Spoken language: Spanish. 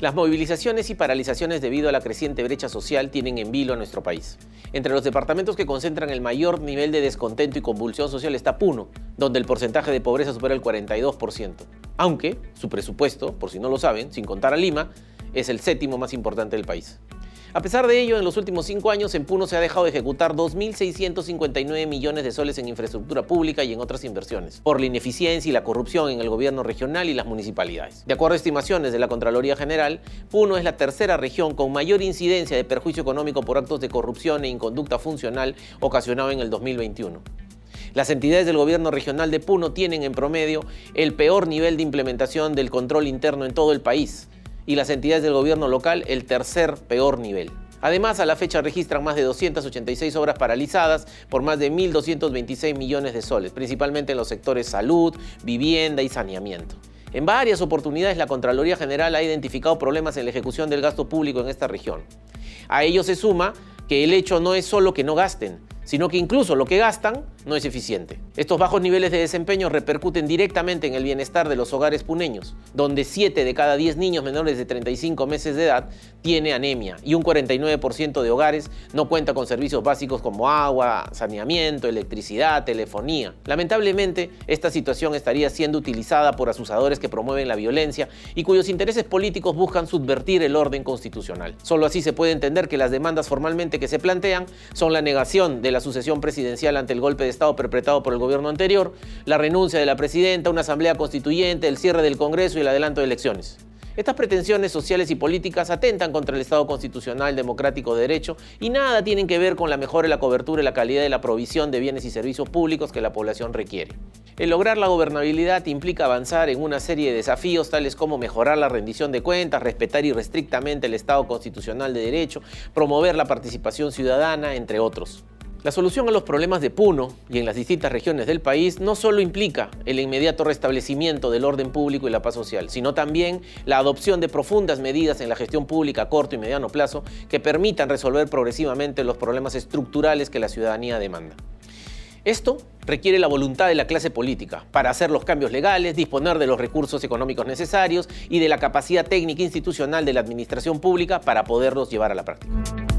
Las movilizaciones y paralizaciones debido a la creciente brecha social tienen en vilo a nuestro país. Entre los departamentos que concentran el mayor nivel de descontento y convulsión social está Puno, donde el porcentaje de pobreza supera el 42%. Aunque su presupuesto, por si no lo saben, sin contar a Lima, es el séptimo más importante del país. A pesar de ello, en los últimos cinco años en Puno se ha dejado de ejecutar 2.659 millones de soles en infraestructura pública y en otras inversiones, por la ineficiencia y la corrupción en el gobierno regional y las municipalidades. De acuerdo a estimaciones de la Contraloría General, Puno es la tercera región con mayor incidencia de perjuicio económico por actos de corrupción e inconducta funcional ocasionado en el 2021. Las entidades del gobierno regional de Puno tienen en promedio el peor nivel de implementación del control interno en todo el país, y las entidades del gobierno local el tercer peor nivel. Además, a la fecha registran más de 286 obras paralizadas por más de 1.226 millones de soles, principalmente en los sectores salud, vivienda y saneamiento. En varias oportunidades la Contraloría General ha identificado problemas en la ejecución del gasto público en esta región. A ello se suma que el hecho no es solo que no gasten, sino que incluso lo que gastan no es eficiente. Estos bajos niveles de desempeño repercuten directamente en el bienestar de los hogares puneños, donde 7 de cada 10 niños menores de 35 meses de edad tiene anemia y un 49% de hogares no cuenta con servicios básicos como agua, saneamiento, electricidad, telefonía. Lamentablemente, esta situación estaría siendo utilizada por asusadores que promueven la violencia y cuyos intereses políticos buscan subvertir el orden constitucional. Solo así se puede entender que las demandas formalmente que se plantean son la negación de la sucesión presidencial ante el golpe de Estado perpetrado por el gobierno anterior, la renuncia de la presidenta, una asamblea constituyente, el cierre del Congreso y el adelanto de elecciones. Estas pretensiones sociales y políticas atentan contra el Estado constitucional democrático de derecho y nada tienen que ver con la mejora de la cobertura y la calidad de la provisión de bienes y servicios públicos que la población requiere. El lograr la gobernabilidad implica avanzar en una serie de desafíos tales como mejorar la rendición de cuentas, respetar irrestrictamente el Estado constitucional de derecho, promover la participación ciudadana, entre otros. La solución a los problemas de Puno y en las distintas regiones del país no solo implica el inmediato restablecimiento del orden público y la paz social, sino también la adopción de profundas medidas en la gestión pública a corto y mediano plazo que permitan resolver progresivamente los problemas estructurales que la ciudadanía demanda. Esto requiere la voluntad de la clase política para hacer los cambios legales, disponer de los recursos económicos necesarios y de la capacidad técnica institucional de la administración pública para poderlos llevar a la práctica.